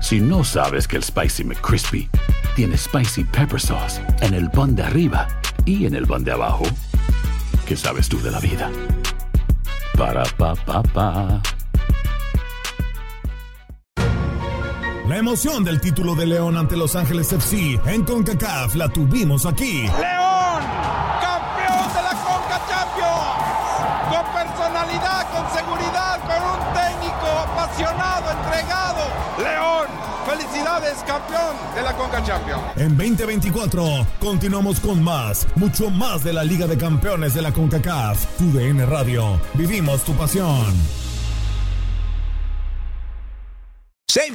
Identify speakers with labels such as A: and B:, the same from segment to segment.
A: Si no sabes que el Spicy McCrispy tiene Spicy Pepper Sauce en el pan de arriba y en el pan de abajo, ¿qué sabes tú de la vida? Para, pa, pa, pa.
B: La emoción del título de León ante Los Ángeles FC en CONCACAF la tuvimos aquí.
C: León,
B: En 2024 continuamos con más, mucho más de la Liga de Campeones de la CONCACAF. Tu DN Radio, vivimos tu pasión.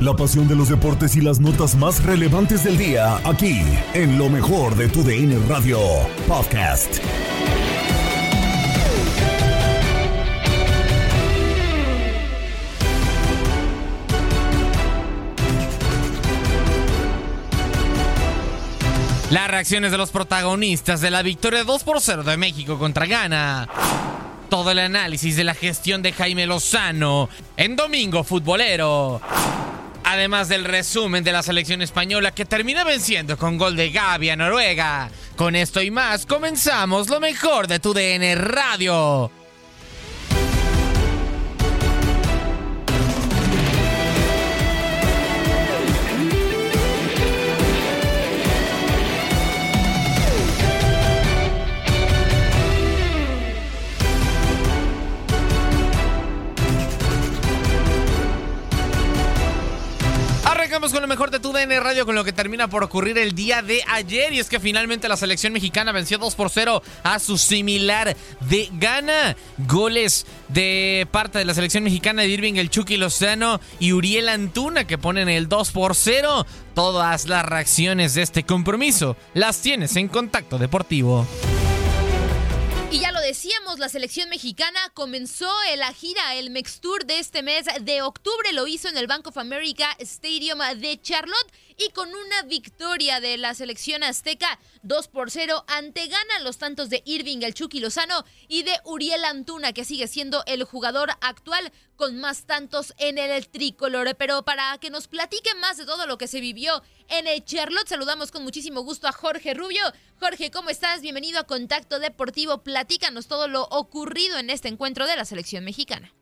B: La pasión de los deportes y las notas más relevantes del día, aquí, en lo mejor de tu DN Radio Podcast.
D: Las reacciones de los protagonistas de la victoria 2 por 0 de México contra Ghana. Todo el análisis de la gestión de Jaime Lozano en Domingo Futbolero. Además del resumen de la selección española que termina venciendo con gol de Gaby a Noruega. Con esto y más comenzamos lo mejor de tu DN Radio. Mejor de tu DN Radio, con lo que termina por ocurrir el día de ayer. Y es que finalmente la selección mexicana venció 2 por 0 a su similar de Ghana. Goles de parte de la selección mexicana de Irving El Chucky Lozano y Uriel Antuna que ponen el 2 por 0. Todas las reacciones de este compromiso las tienes en Contacto Deportivo.
E: Y ya lo decíamos, la selección mexicana comenzó la gira, el Mex Tour de este mes de octubre, lo hizo en el Bank of America Stadium de Charlotte y con una victoria de la selección azteca 2 por 0 ante Ghana los tantos de Irving el Chucky Lozano y de Uriel Antuna que sigue siendo el jugador actual con más tantos en el tricolor. Pero para que nos platique más de todo lo que se vivió en el Charlotte, saludamos con muchísimo gusto a Jorge Rubio. Jorge, ¿cómo estás? Bienvenido a Contacto Deportivo. Platícanos todo lo ocurrido en este encuentro de la selección mexicana.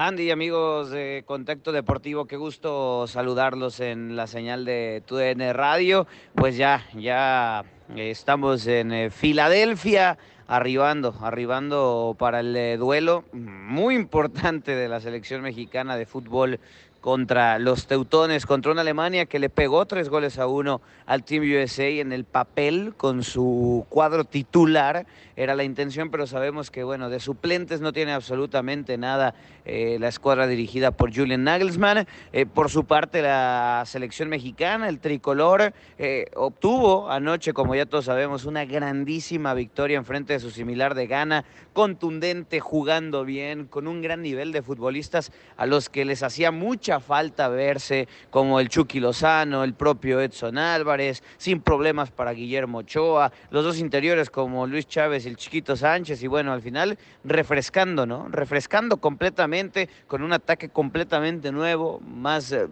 F: Andy, amigos de Contacto Deportivo, qué gusto saludarlos en la señal de TUDN Radio. Pues ya, ya estamos en eh, Filadelfia, arribando, arribando para el eh, duelo muy importante de la selección mexicana de fútbol contra los teutones, contra una Alemania que le pegó tres goles a uno al Team USA en el papel con su cuadro titular. Era la intención, pero sabemos que, bueno, de suplentes no tiene absolutamente nada eh, la escuadra dirigida por Julian Nagelsmann. Eh, por su parte, la selección mexicana, el tricolor, eh, obtuvo anoche, como ya todos sabemos, una grandísima victoria en frente de su similar de Ghana, contundente, jugando bien, con un gran nivel de futbolistas a los que les hacía mucha falta verse como el Chucky Lozano, el propio Edson Álvarez, sin problemas para Guillermo Ochoa, los dos interiores como Luis Chávez y el Chiquito Sánchez, y bueno, al final refrescando, ¿no? Refrescando completamente, con un ataque completamente nuevo, más eh,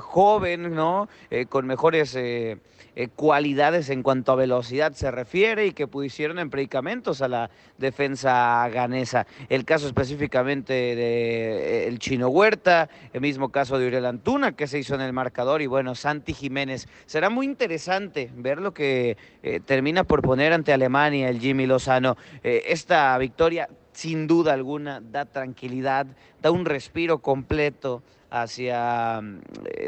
F: joven, ¿no? Eh, con mejores eh, cualidades en cuanto a velocidad se refiere y que pusieron en predicamentos a la defensa ganesa. El caso específicamente de el Chino Huerta, el mismo caso de Uriel Antuna que se hizo en el marcador y bueno, Santi Jiménez. Será muy interesante ver lo que termina por poner ante Alemania el Jimmy Lozano. Esta victoria sin duda alguna da tranquilidad, da un respiro completo hacia mm,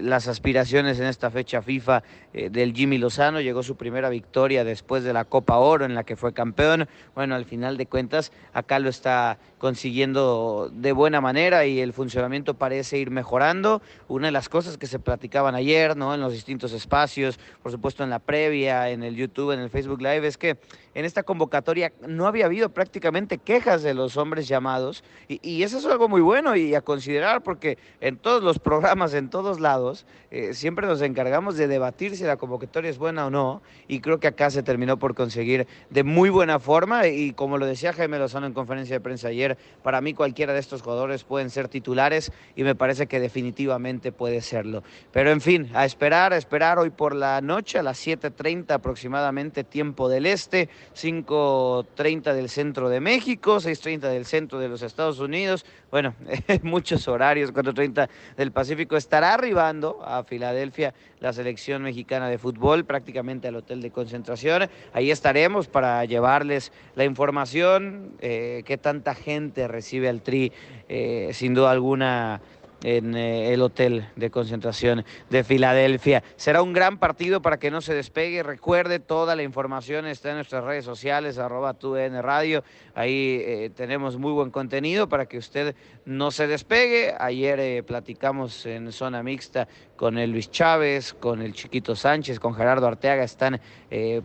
F: las aspiraciones en esta fecha FIFA eh, del Jimmy Lozano. Llegó su primera victoria después de la Copa Oro en la que fue campeón. Bueno, al final de cuentas, acá lo está consiguiendo de buena manera y el funcionamiento parece ir mejorando. Una de las cosas que se platicaban ayer, ¿no? En los distintos espacios, por supuesto en la previa, en el YouTube, en el Facebook Live, es que en esta convocatoria no había habido prácticamente quejas de los hombres llamados y, y eso es algo muy bueno y a considerar porque en todos los programas, en todos lados, eh, siempre nos encargamos de debatir si la convocatoria es buena o no y creo que acá se terminó por conseguir de muy buena forma y como lo decía Jaime Lozano en conferencia de prensa ayer, para mí cualquiera de estos jugadores pueden ser titulares y me parece que definitivamente puede serlo. Pero en fin, a esperar, a esperar hoy por la noche a las 7.30 aproximadamente tiempo del este, 5.30 del centro de México, 6.30 del centro de los Estados Unidos, bueno, muchos horarios, 4.30 del Pacífico, estará arribando a Filadelfia la selección mexicana de fútbol, prácticamente al hotel de concentración. Ahí estaremos para llevarles la información, eh, qué tanta gente recibe al Tri, eh, sin duda alguna en eh, el hotel de concentración de Filadelfia. Será un gran partido para que no se despegue. Recuerde, toda la información está en nuestras redes sociales, arroba TUDN Radio. Ahí eh, tenemos muy buen contenido para que usted no se despegue. Ayer eh, platicamos en zona mixta con el Luis Chávez, con el Chiquito Sánchez, con Gerardo Arteaga. Están,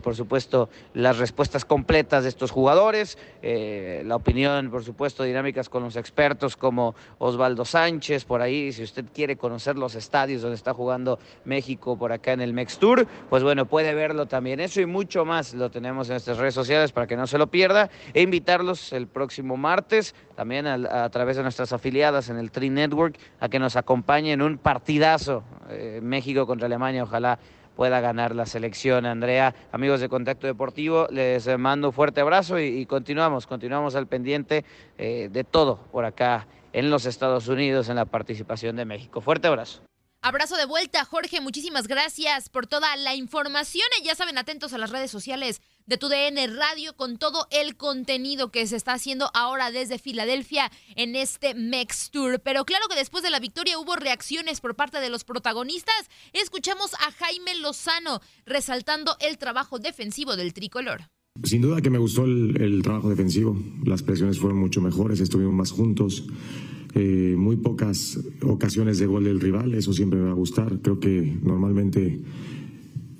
F: por supuesto, las respuestas completas de estos jugadores. la opinión, por supuesto, dinámicas con los expertos como Osvaldo Sánchez, por ahí si usted quiere conocer los estadios donde está jugando México por acá en el Mex Tour, pues bueno, puede verlo también. Eso y mucho más lo tenemos en nuestras redes sociales para que no se lo pierda. E invitarlos el próximo martes, también a, través de nuestras afiliadas en el Tri Network, a que nos acompañen en un partidazo eh, México contra Alemania. Ojalá pueda ganar la selección. Andrea, amigos de Contacto Deportivo, les mando un fuerte abrazo y, continuamos, continuamos al pendiente eh, de todo por acá en los Estados Unidos en la participación de México. Fuerte abrazo.
E: Abrazo de vuelta, Jorge. Muchísimas gracias por toda la información. Ya saben, atentos a las redes sociales de tu DN Radio con todo el contenido que se está haciendo ahora desde Filadelfia en este Mex Tour. Pero claro que después de la victoria hubo reacciones por parte de los protagonistas. Escuchamos a Jaime Lozano resaltando el trabajo defensivo del tricolor.
G: Sin duda que me gustó el, trabajo defensivo. Las presiones fueron mucho mejores, estuvimos más juntos. Eh, muy pocas ocasiones de gol del rival, eso siempre me va a gustar. Creo que normalmente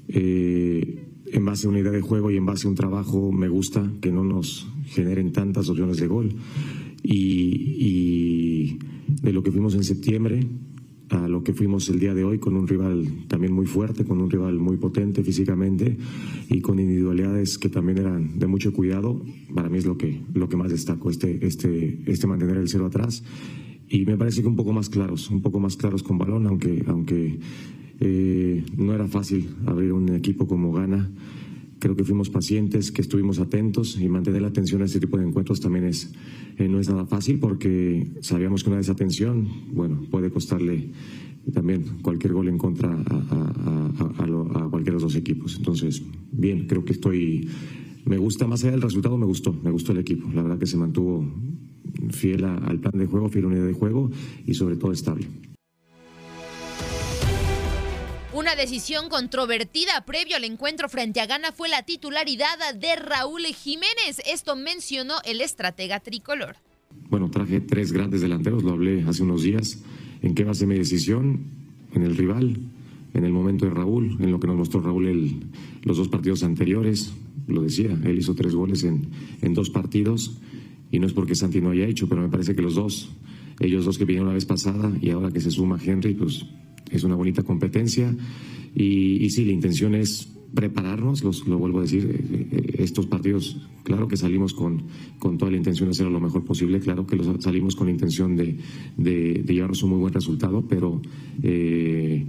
G: eh, en base a una idea de juego y en base a un trabajo me gusta que no nos generen tantas opciones de gol. y de lo que fuimos en septiembre, a lo que fuimos el día de hoy con un rival también muy fuerte, con un rival muy potente físicamente y con individualidades que también eran de mucho cuidado. Para mí es lo que, lo que más destaco, este, este, este mantener el cero atrás. Y me parece que un poco más claros, un poco más claros con balón, aunque, aunque eh, no era fácil abrir un equipo como Gana. Creo que fuimos pacientes, que estuvimos atentos y mantener la atención a este tipo de encuentros también es, eh, no es nada fácil porque sabíamos que una desatención, bueno, puede costarle también cualquier gol en contra a, a, cualquiera de los dos equipos. Entonces, bien, creo que estoy, me gusta, más allá del resultado, me gustó, me gustó el equipo. La verdad que se mantuvo fiel al plan de juego, fiel a la unidad de juego y sobre todo estable.
E: Una decisión controvertida previo al encuentro frente a Ghana fue la titularidad de Raúl Jiménez. Esto mencionó el estratega tricolor.
G: Bueno, traje tres grandes delanteros, lo hablé hace unos días. ¿En qué base mi decisión? En el rival, en el momento de Raúl, en lo que nos mostró Raúl los dos partidos anteriores. Lo decía, él hizo tres goles en, en dos partidos y no es porque Santi no haya hecho, pero me parece que los dos ellos dos que vinieron la vez pasada y ahora que se suma Henry, pues es una bonita competencia. Y, y sí, la intención es prepararnos, los, lo vuelvo a decir, eh, eh, estos partidos, claro que salimos con, con toda la intención de hacerlo lo mejor posible, claro que los, salimos con la intención de, de, llevarnos un muy buen resultado, pero eh,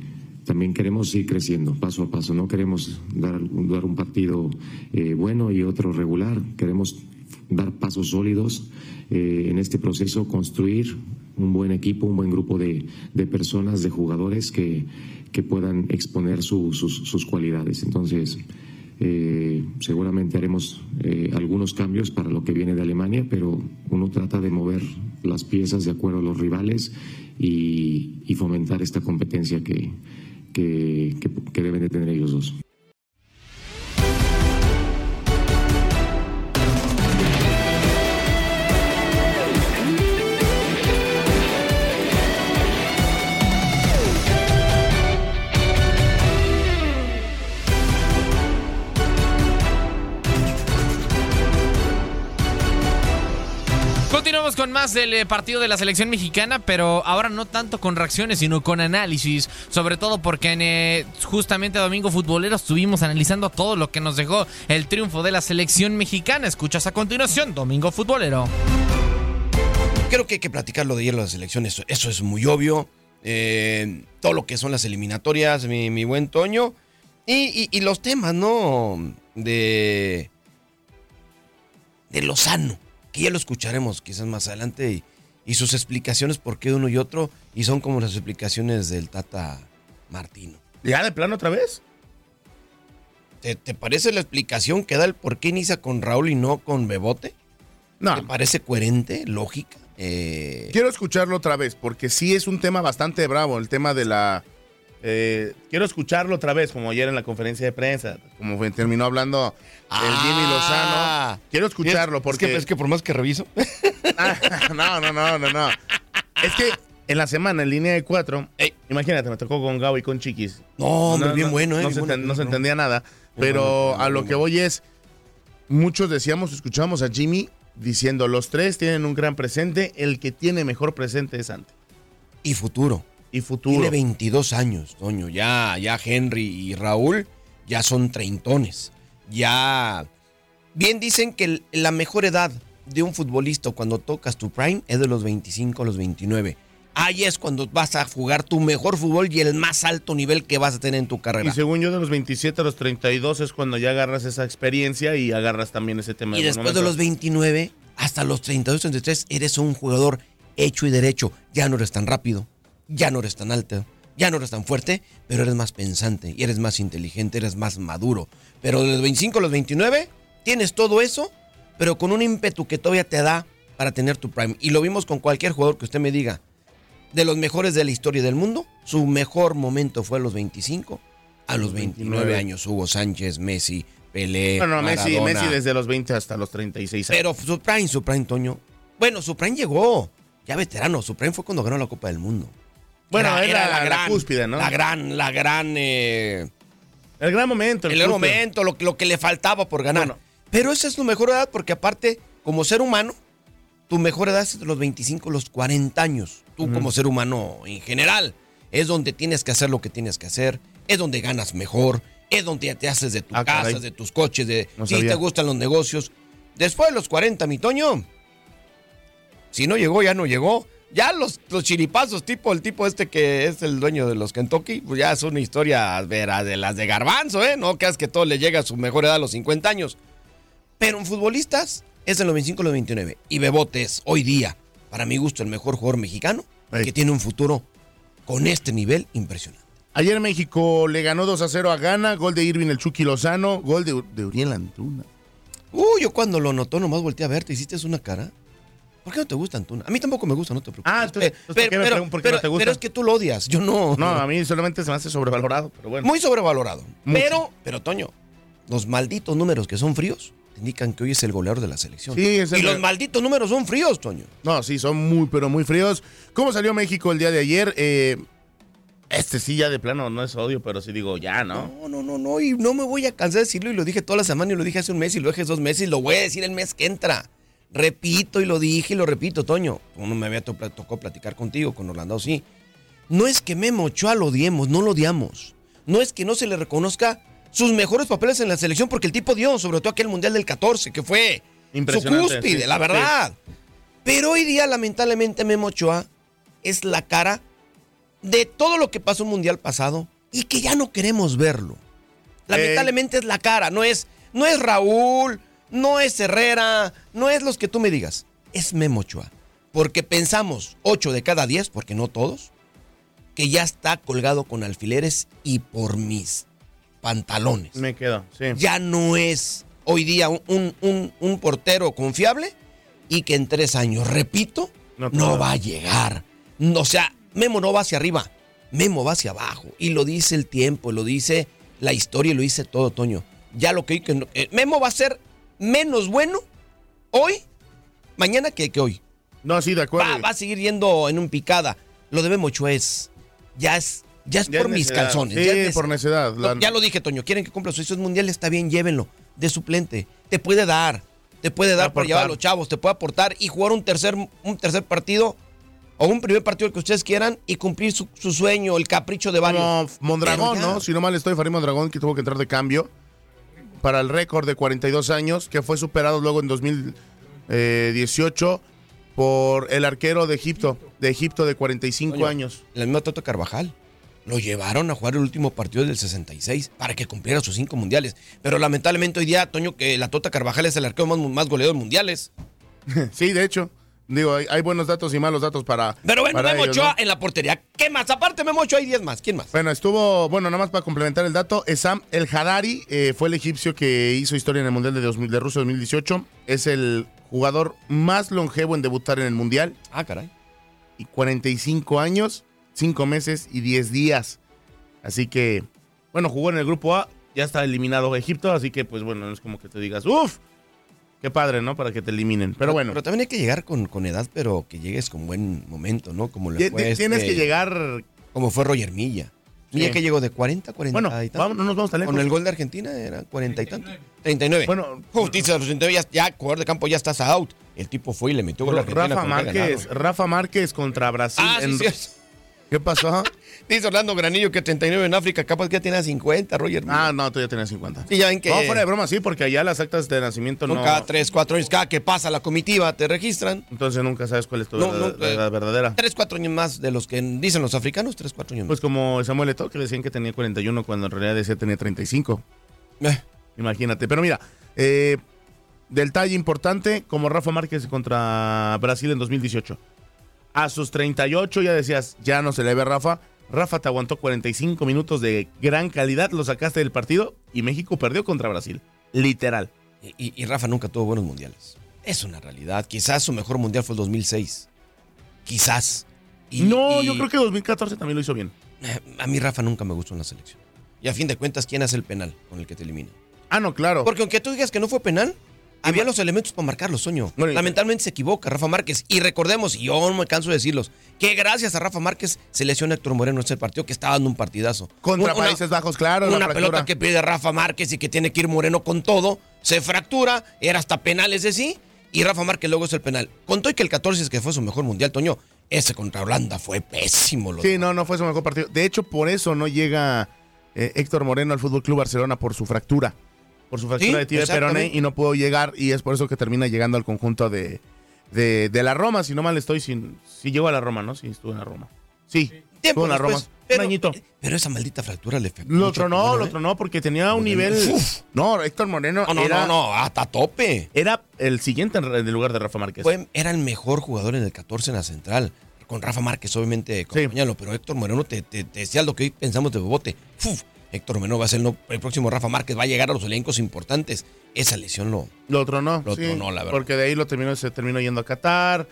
G: también queremos ir creciendo paso a paso, no queremos dar, dar un partido eh, bueno y otro regular, queremos dar pasos sólidos eh, en este proceso, construir un buen equipo, un buen grupo de, de personas, de jugadores que, que puedan exponer su- sus, sus cualidades. Entonces, eh, seguramente haremos eh, algunos cambios para lo que viene de Alemania, pero uno trata de mover las piezas de acuerdo a los rivales y, y fomentar esta competencia que, que- que deben de tener ellos dos.
D: Con más del eh, partido de la selección mexicana, pero ahora no tanto con reacciones, sino con análisis. Sobre todo porque en, eh, justamente Domingo Futbolero estuvimos analizando todo lo que nos dejó el triunfo de la selección mexicana. Escuchas a continuación Domingo Futbolero.
H: Creo que hay que platicar lo de ayer de la selección, eso, eso es muy obvio. Eh, todo lo que son las eliminatorias, mi, mi buen Toño. Y, y- y los temas, ¿no? De. De Lozano, que ya lo escucharemos quizás más adelante. Y, y sus explicaciones por qué uno y otro. Y son como las explicaciones del Tata Martino.
I: ¿Ya de plano otra vez?
H: ¿Te, te parece la explicación que da el por qué inicia con Raúl y no con Bebote?
I: No.
H: ¿Te parece coherente, lógica? Eh,
I: Quiero escucharlo otra vez, porque sí es un tema bastante bravo, el tema de la... eh, quiero escucharlo otra vez, como ayer en la conferencia de prensa, como fue- terminó hablando el Jimmy
H: Ah.
I: Lozano. Quiero escucharlo,
H: Es-
I: porque...
H: Es que, es que por más que reviso.
I: no, no, no, no, no. Es que en la semana, en línea de cuatro, imagínate, me tocó con Gabo y con Chiquis.
H: No, hombre, bien bueno, eh,
I: No,
H: bien
I: se,
H: bueno,
I: enten- no se entendía nada, pero
H: bueno,
I: a lo que voy es, muchos decíamos, escuchamos a Jimmy diciendo, los tres tienen un gran presente, el que tiene mejor presente es Ante.
H: Y futuro.
I: Y futuro.
H: Tiene 22 años, Toño. Ya, ya Henry y Raúl ya son treintones. Ya. Bien dicen que la mejor edad de un futbolista cuando tocas tu prime es de los 25 a los 29. Ahí es cuando vas a jugar tu mejor fútbol y el más alto nivel que vas a tener en tu carrera.
I: Y según yo, de los 27 a los 32 es cuando ya agarras esa experiencia y agarras también ese tema.
H: Y
I: de
H: después de los 29 hasta los 32, 33 eres un jugador hecho y derecho. Ya no eres tan rápido, ya no eres tan alto, ya no eres tan fuerte, pero eres más pensante y eres más inteligente, eres más maduro. Pero de los 25 a los 29 tienes todo eso, pero con un ímpetu que todavía te da para tener tu prime. Y lo vimos con cualquier jugador que usted me diga, de los mejores de la historia del mundo, su mejor momento fue a los 25, a los 29
I: 29.
H: años, Hugo Sánchez, Messi, Pelé,
I: No, no, Messi. Messi desde los 20 hasta los 36 años.
H: Pero su prime, su prime, Toño. Bueno, su prime llegó. Ya veterano. Su prime fue cuando ganó la Copa del Mundo.
I: Bueno, era la cúspide, ¿no?
H: La gran, la gran. eh,
I: el gran momento.
H: el gran momento, lo, que- lo que le faltaba por ganar. Pero esa es tu mejor edad porque, aparte, como ser humano, tu mejor edad es de los 25 a los 40 años. Tú, como ser humano en general, es donde tienes que hacer lo que tienes que hacer. Es donde ganas mejor. Es donde ya te haces de tu
I: Ah,
H: casa,
I: caray.
H: de tus coches, de
I: No
H: si
I: sabía.
H: te gustan los negocios. Después de los 40, mi Toño, si no llegó, ya no llegó. Ya los, los chiripazos, tipo el tipo este que es el dueño de los Kentucky, pues ya es una historia vera, de las de garbanzo, ¿eh? No creas que todo le llega a su mejor edad a los 50 años. Pero en futbolistas es de los 25 a los 29. Y Bebote es hoy día, para mi gusto, el mejor jugador mexicano que tiene un futuro con este nivel impresionante.
I: Ayer México le ganó 2 a 0 a Ghana, gol de Irving el Chucky Lozano, gol de, de Uriel Antuna.
H: Uy, yo cuando lo notó nomás volteé a verte, hiciste una cara. ¿Por qué no te gusta Antuna? A mí tampoco me gusta, no te preocupes.
I: Ah, entonces,
H: Pe-
I: ¿por qué me pregun- por qué no te gusta?
H: pero es que tú lo odias, yo no.
I: No, a mí solamente se me hace sobrevalorado, pero bueno.
H: Muy sobrevalorado.
I: Mucho.
H: Pero, pero Toño, los malditos números que son fríos te indican que hoy es el goleador de la selección.
I: Sí, es el-
H: y los malditos números son fríos, Toño.
I: No, sí, son muy, pero muy fríos. ¿Cómo salió México el día de ayer? Eh, este sí, ya de plano no es odio, pero sí digo, ya, ¿no?
H: No, no, no, no, y no me voy a cansar de decirlo, y lo dije toda la semana, y lo dije hace un mes, y lo dije hace dos meses, y lo voy a decir el mes que entra. Repito y lo dije y lo repito, Toño. Uno me había to- tocó platicar contigo, con Orlando, sí. No es que Memo Ochoa lo odiemos, no lo odiamos. No es que no se le reconozca sus mejores papeles en la selección, porque el tipo dio, sobre todo aquel Mundial del 14, que fue su cúspide,
I: sí,
H: la
I: sí.
H: verdad. Pero hoy día, lamentablemente, Memo Ochoa es la cara de todo lo que pasó en Mundial pasado y que ya no queremos verlo. Lamentablemente es la cara, no es, no es Raúl, no es Herrera, no es los que tú me digas, es Memo Ochoa. Porque pensamos 8 de cada 10, porque no todos, que ya está colgado con alfileres y por mis pantalones.
I: Me quedo, sí.
H: Ya no es hoy día un, un- un- un portero confiable y que en tres años, repito,
I: No
H: va a llegar. No, o sea, Memo no va hacia arriba, Memo va hacia abajo. Y lo dice el tiempo, lo dice la historia y lo dice todo, Toño. Ya lo que, eh, Memo va a ser menos bueno hoy, mañana que, que hoy.
I: No, sí, de acuerdo.
H: Va, va a seguir yendo en un picada. Lo de Ochoa es, ya es, ya es
I: Ya
H: por
I: es
H: mis calzones.
I: Sí,
H: ya es
I: por necedad. La-
H: ya lo dije, Toño. Quieren que cumpla sus mundiales, está bien, llévenlo. De suplente. Te puede dar. Te puede dar para llevar a los chavos. Te puede aportar y jugar un tercer, un tercer partido o un primer partido que ustedes quieran y cumplir su, su sueño, el capricho de varios.
I: Como Mondragón. ¿no? Si no mal estoy, Farid Mondragón, que tuvo que entrar de cambio para el récord de 42 años, que fue superado luego en 2018 por el arquero de Egipto, de Egipto de 45
H: Toño,
I: años.
H: El mismo Toto Carvajal. Lo llevaron a jugar el último partido del 66 para que cumpliera sus cinco mundiales. Pero lamentablemente hoy día, Toño, que la Tota Carvajal es el arquero más, más goleador de mundiales.
I: sí, de hecho. Digo, hay, hay buenos datos y malos datos para.
H: Pero bueno,
I: para
H: Memo
I: ellos,
H: Ochoa
I: ¿no?
H: en la portería. ¿Qué más? Aparte, Memo Ochoa hay 10 más. ¿Quién más?
I: Bueno, estuvo, bueno, nada más para complementar el dato, Esam El Hadari eh, fue el egipcio que hizo historia en el Mundial de, 2000 de Rusia 2018. Es el jugador más longevo en debutar en el Mundial.
H: Ah, caray.
I: Y 45 años, 5 meses y 10 días. Así que, bueno, jugó en el grupo A, ya está eliminado Egipto, así que, pues bueno, no es como que te digas, uff, qué padre, ¿no? Para que te eliminen. Pero bueno,
H: Pero también hay que llegar con, con edad, pero que llegues con buen momento, ¿no? Como le fue
I: tienes
H: este-
I: que llegar.
H: Como fue Roger Milla. Milla
I: Sí.
H: que llegó de 40, 40
I: Bueno,
H: y tantos.
I: vamos, no nos vamos tan lejos.
H: Con el gol de Argentina era 40 y tanto. 39.
I: Bueno,
H: Justicia los 39, ya, ya jugador de campo ya estás out. El tipo fue y le metió gol a Argentina.
I: Rafa Márquez. Rafa Márquez contra Brasil.
H: Ah, sí,
I: en-
H: cierto.
I: ¿Qué pasó?
H: Dice Orlando Granillo que 39 en África, capaz que ya tiene 50, Roger.
I: Ah, no, tú ya tenías 50.
H: Sí, ya ven que
I: No, fuera de broma, sí, porque allá las actas de nacimiento no.
H: cada 3, 4 años, cada que pasa la comitiva, te registran.
I: Entonces nunca sabes cuál es tu
H: No,
I: verdad-
H: no, eh,
I: la verdadera.
H: 3, 4 años más de los que dicen los africanos, 3, 4 años más.
I: Pues como Samuel Eto'o, que decían que tenía 41 cuando en realidad decía que tenía 35.
H: Eh.
I: Imagínate. Pero mira, eh, del talle importante, como Rafa Márquez contra Brasil en 2018. A sus 38 ya decías, ya no se le ve a Rafa. Rafa te aguantó 45 minutos de gran calidad, lo sacaste del partido y México perdió contra Brasil. Literal.
H: Y, y- y Rafa nunca tuvo buenos mundiales. Es una realidad. Quizás su mejor mundial fue el 2006. Quizás. Y-
I: no, yo creo que 2014 también lo hizo bien.
H: Eh, A mí Rafa nunca me gustó en la selección. Y a fin de cuentas, ¿quién hace el penal con el que te elimina?
I: Ah, no, claro.
H: Porque aunque tú digas que no fue penal, había los elementos para marcarlo, Soño.
I: Y-
H: Lamentablemente se equivoca Rafa Márquez. Y recordemos, y yo no me canso de decirlos, que gracias a Rafa Márquez se lesiona Héctor Moreno en ese partido que estaba dando un partidazo.
I: Contra
H: Una-
I: Países Bajos, claro. la
H: Una pelota que pide Rafa Márquez y que tiene que ir Moreno con todo, se fractura, era hasta penal ese sí, y Rafa Márquez luego es el penal. Contó que el 14 es que fue su mejor mundial, Toño. Ese contra Holanda fue pésimo. Lo
I: Sí, no, no fue su mejor partido. De hecho, por eso no llega eh, Héctor Moreno al Fútbol Club Barcelona por su fractura. Por su fractura
H: Sí,
I: de tibia peroné y no pudo llegar y es por eso que termina llegando al conjunto de, de, de la Roma. Si no mal estoy, sin, si llegó a la Roma, ¿no? Sí, estuvo en la Roma. Sí,
H: Tiempo
I: estuvo en la Roma.
H: pero,
I: Un añito.
H: pero esa maldita fractura le afectó
I: Lo tronó, lo
H: ¿eh?
I: tronó porque tenía un
H: Moreno,
I: nivel.
H: uf.
I: No, Héctor Moreno
H: No, no,
I: era,
H: no, no, hasta tope.
I: era el siguiente en el lugar de Rafa Márquez.
H: Fue, era el mejor jugador en el 14 en la central. Con Rafa Márquez, obviamente, acompañarlo, pero Héctor Moreno te, te- te decía lo que hoy pensamos de Bobote. Uf, Héctor Moreno va a ser el, no- el próximo Rafa Márquez, va a llegar a los elencos importantes. Esa lesión lo.
I: Lo tronó.
H: Lo
I: sí,
H: tronó, la verdad.
I: Porque de ahí lo terminó, se terminó yendo a Qatar.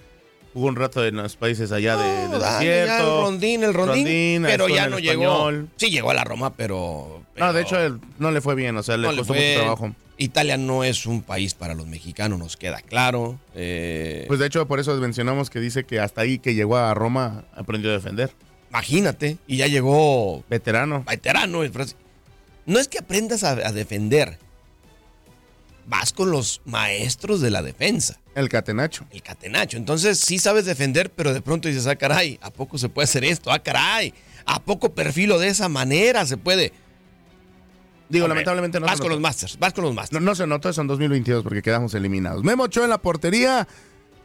I: Jugó un rato en los países allá de, del
H: Dale, ya
I: desierto.
H: el rondín, el rondín, pero
I: estuvo
H: ya no llegó. Sí, llegó a la Roma, pero.
I: No, de
H: pero
I: hecho, él no le fue bien. O sea, le
H: no le
I: costó
H: fue.
I: mucho trabajo.
H: Italia no es un país para los mexicanos, nos queda claro. Eh,
I: Pues de hecho, por eso mencionamos que dice que hasta ahí que llegó a Roma aprendió a defender.
H: Imagínate, y ya llegó
I: Veterano.
H: veterano. No es que aprendas a, a defender. vas con los maestros de la defensa.
I: El catenacho.
H: El catenacho. Entonces sí sabes defender, pero de pronto dices, ah, caray, ¿a poco se puede hacer esto? Ah, caray, ¿a poco perfilo de esa manera se puede?
I: Digo,
H: Hombre,
I: lamentablemente no
H: Vas
I: se
H: con los Masters, vas con los Masters.
I: No, no se notó eso en 2022 porque quedamos eliminados. Memo Ochoa en la portería.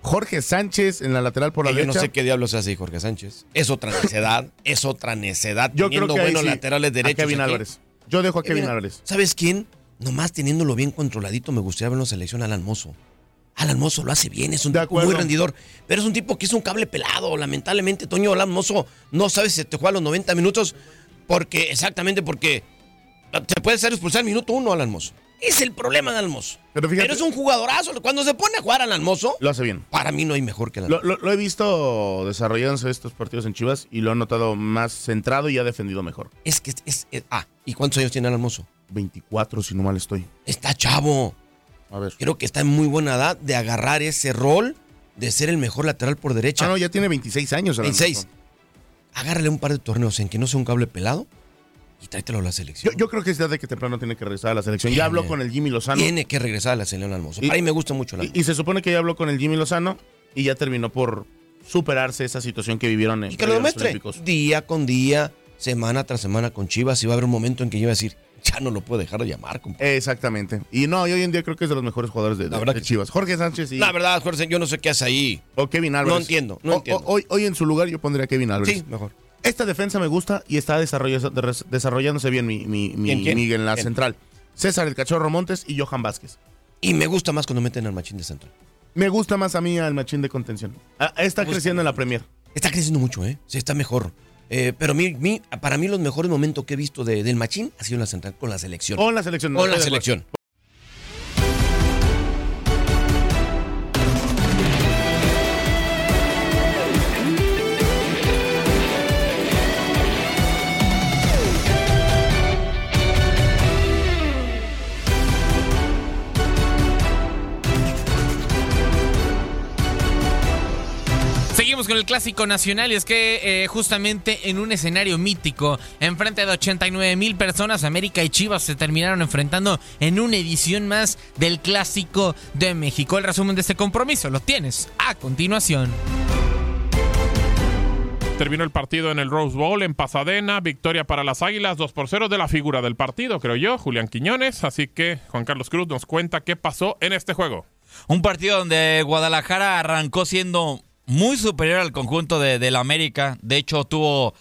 I: Jorge Sánchez en la lateral por la
H: Que yo no
I: derecha.
H: sé qué diablos hace ahí Jorge Sánchez. Es otra necedad, es otra necedad.
I: Yo creo
H: teniendo
I: que
H: buenos
I: sí,
H: laterales
I: a
H: derechos.
I: Kevin
H: aquí.
I: Álvarez. Yo dejo a Kevin
H: mira,
I: Álvarez.
H: ¿Sabes quién? Nomás teniéndolo bien controladito, me gustaría verlo en selección Alan Mozo. Alan Mozo lo hace bien, es un tipo muy rendidor, pero es un tipo que es un cable pelado. Lamentablemente, Toño Alan Mozo no sabe si te juega los 90 minutos, porque, exactamente porque te puede ser expulsar al minuto uno Alan Mozo. Es el problema de Alan Mozo.
I: Pero fíjate-
H: es un jugadorazo. Cuando se pone a jugar Alan Mozo,
I: Lo hace bien.
H: para mí no hay mejor que Alan
I: Lo, lo- lo he visto desarrollándose estos partidos en Chivas y lo he notado más centrado y ha defendido mejor.
H: Es que es, es- Ah, ¿y cuántos años tiene Alan Mozo?
I: 24, si no mal estoy.
H: Está chavo.
I: A ver.
H: Creo que está en muy buena edad de agarrar ese rol de ser el mejor lateral por derecha.
I: Ah, no, ya tiene 26 años. Alan
H: 26.
I: Mozo.
H: Agárrale un par de torneos en que no sea un cable pelado y tráetelo a la selección.
I: Yo, yo creo que es de que temprano tiene que regresar a la selección. Ya habló con el Jimmy Lozano.
H: Tiene que regresar a la selección Almozo.
I: Y-
H: mí me gusta mucho la
I: Y, y se supone que ya habló con el Jimmy Lozano y ya terminó por superarse esa situación que vivieron en
H: Y que lo
I: a
H: demuestre día con día, semana tras semana con Chivas. Y va a haber un momento en que yo iba a decir, ya no lo puedo dejar de llamar, compadre.
I: Exactamente. Y no, y hoy en día creo que es de los mejores jugadores de, de- de Chivas. Jorge Sánchez y
H: La verdad, Jorge, yo no sé qué hace ahí.
I: o Kevin Álvarez.
H: No entiendo, no
I: O- o-
H: entiendo.
I: hoy, hoy en su lugar yo pondría a Kevin Álvarez.
H: Sí, mejor.
I: Esta defensa me gusta y está desarrollándose bien mi, mi, mi-
H: ¿Quién, quién?
I: Miguel en la
H: ¿Quién?
I: central. César el Cachorro Montes y Johan Vázquez.
H: Y me gusta más cuando meten al machín de central.
I: Me gusta más a mí al machín de contención. Ah, está creciendo en la Premier.
H: Está creciendo mucho, ¿eh? Sí, está mejor. Eh, pero mi- mi- para mí los mejores momentos que he visto de- del machín ha sido en la central con la selección.
I: En la selección.
H: Con la selección.
D: Seguimos con el clásico nacional y es que eh, justamente en un escenario mítico, enfrente de 89 mil personas, América y Chivas se terminaron enfrentando en una edición más del clásico de México. El resumen de este compromiso lo tienes a continuación.
J: Terminó el partido en el Rose Bowl en Pasadena, victoria para las Águilas 2 por 0 de la figura del partido, creo yo, Julián Quiñones, así que Juan Carlos Cruz nos cuenta qué pasó en este juego.
K: Un partido donde Guadalajara arrancó siendo muy superior al conjunto de, del América. De hecho, tuvo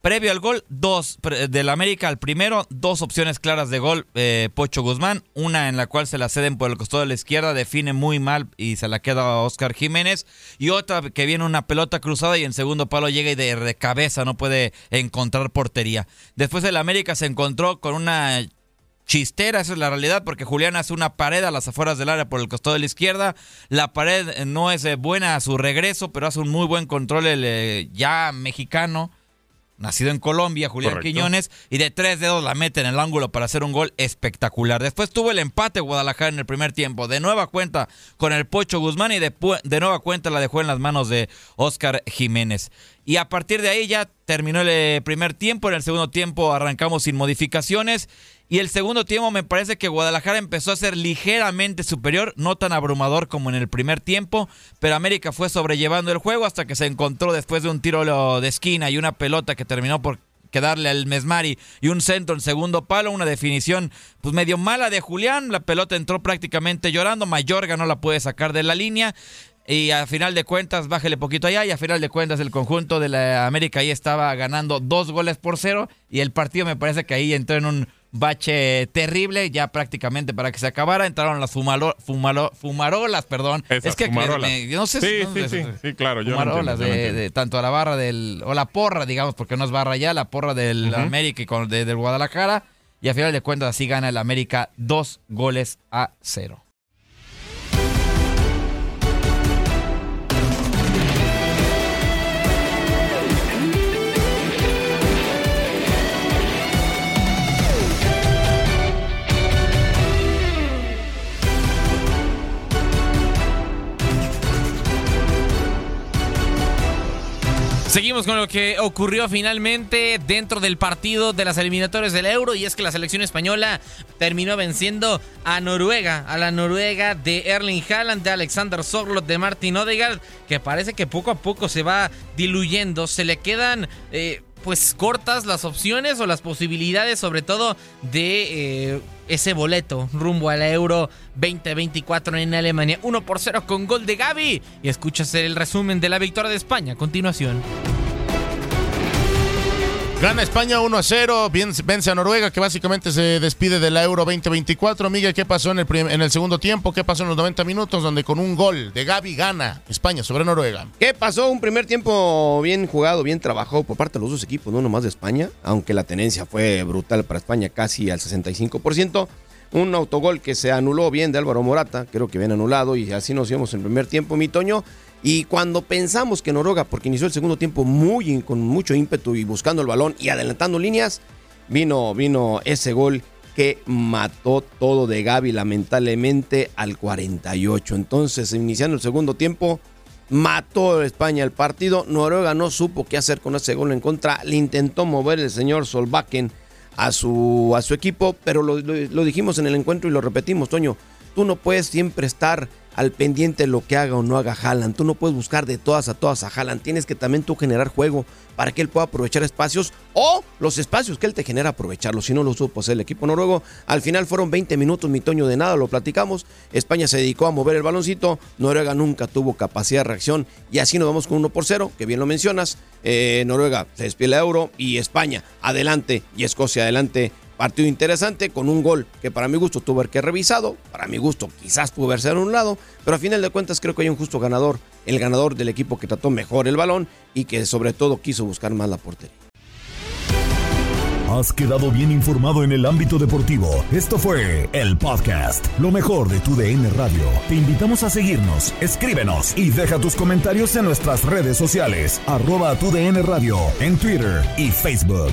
K: previo al gol, dos del América al primero, dos opciones claras de gol. eh, Pocho Guzmán, una en la cual se la ceden por el costado de la izquierda, define muy mal y se la queda a Oscar Jiménez. Y otra que viene una pelota cruzada y en segundo palo llega y de, de cabeza no puede encontrar portería. Después el América se encontró con una chistera, esa es la realidad, porque Julián hace una pared a las afueras del área por el costado de la izquierda. La pared eh, no es eh, buena a su regreso, pero hace un muy buen control el eh, ya mexicano, nacido en Colombia, Julián
J: Correcto.
K: Quiñones, y de tres dedos la mete en el ángulo para hacer un gol espectacular. Después tuvo el empate Guadalajara en el primer tiempo, de nueva cuenta con el Pocho Guzmán y de, de nueva cuenta la dejó en las manos de Oscar Jiménez. Y a partir de ahí ya terminó el primer tiempo, en el segundo tiempo arrancamos sin modificaciones. Y el segundo tiempo me parece que Guadalajara empezó a ser ligeramente superior, no tan abrumador como en el primer tiempo, pero América fue sobrellevando el juego hasta que se encontró después de un tiro de esquina y una pelota que terminó por quedarle al Mesmari y un centro en segundo palo, una definición pues medio mala de Julián, la pelota entró prácticamente llorando, Mayorga no la puede sacar de la línea. Y a final de cuentas, bájale poquito allá. Y a final de cuentas, el conjunto de la América ahí estaba ganando dos goles por cero. Y el partido me parece que ahí entró en un bache terrible, ya prácticamente para que se acabara. Entraron las fumalo- fumalo- fumarolas, perdón.
J: Esas
K: es que me- no sé
J: Sí,
K: si-
J: sí, sí, sí, claro, yo
K: fumarolas
J: entiendo, yo lo
K: de, tanto a la barra del. o la porra, digamos, porque no es barra ya, la porra del. América y con, de- del Guadalajara. Y a final de cuentas, así gana el América dos goles a cero.
D: Seguimos con lo que ocurrió finalmente dentro del partido de las eliminatorias del Euro y es que la selección española terminó venciendo a Noruega, a la Noruega de Erling Haaland, de Alexander Sorlot, de Martin Odegaard, que parece que poco a poco se va diluyendo, se le quedan eh, pues cortas las opciones o las posibilidades sobre todo de eh, ese boleto rumbo al Euro 2024 en Alemania. 1 por 0 con gol de Gaby. Y escuchas el resumen de la victoria de España a continuación.
I: Gana España 1 a 0, vence a Noruega que básicamente se despide de la Euro 2024. Miguel, ¿qué pasó en el, segundo tiempo? ¿Qué pasó en los 90 minutos donde con un gol de Gaby gana España sobre Noruega?
H: ¿Qué pasó? Un primer tiempo bien jugado, bien trabajado por parte de los dos equipos, no nomás de España, aunque la tenencia fue brutal para España, casi al 65%. Un autogol que se anuló bien de Álvaro Morata, creo que bien anulado, y así nos íbamos en el primer tiempo, mi Toño. Y cuando pensamos que Noruega, porque inició el segundo tiempo muy con mucho ímpetu y buscando el balón y adelantando líneas, vino, vino ese gol que mató todo de Gaby lamentablemente al 48. Entonces, iniciando el segundo tiempo, mató España el partido. Noruega no supo qué hacer con ese gol en contra. Le intentó mover el señor Solbakken a su, a su equipo, pero lo dijimos en el encuentro y lo repetimos, Toño. Tú no puedes siempre estar al pendiente lo que haga o no haga Haaland. Tú no puedes buscar de todas a todas a Haaland. Tienes que también tú generar juego para que él pueda aprovechar espacios o los espacios que él te genera aprovecharlos. Si no lo supo hacer el equipo noruego, al final fueron 20 minutos, mi Toño, de nada, lo platicamos. España se dedicó a mover el baloncito. Noruega nunca tuvo capacidad de reacción y así nos vamos con 1 por 0, que bien lo mencionas. Eh, Noruega se despide el euro y España adelante y Escocia adelante Partido interesante con un gol que para mi gusto tuvo que revisado, para mi gusto quizás pudo haberse a un lado, pero a final de cuentas creo que hay un justo ganador, el ganador del equipo que trató mejor el balón y que sobre todo quiso buscar más la portería.
B: Has quedado bien informado en el ámbito deportivo. Esto fue el podcast, lo mejor de tu DN Radio. Te invitamos a seguirnos, escríbenos y deja tus comentarios en nuestras redes sociales, arroba tu Radio, en Twitter y Facebook.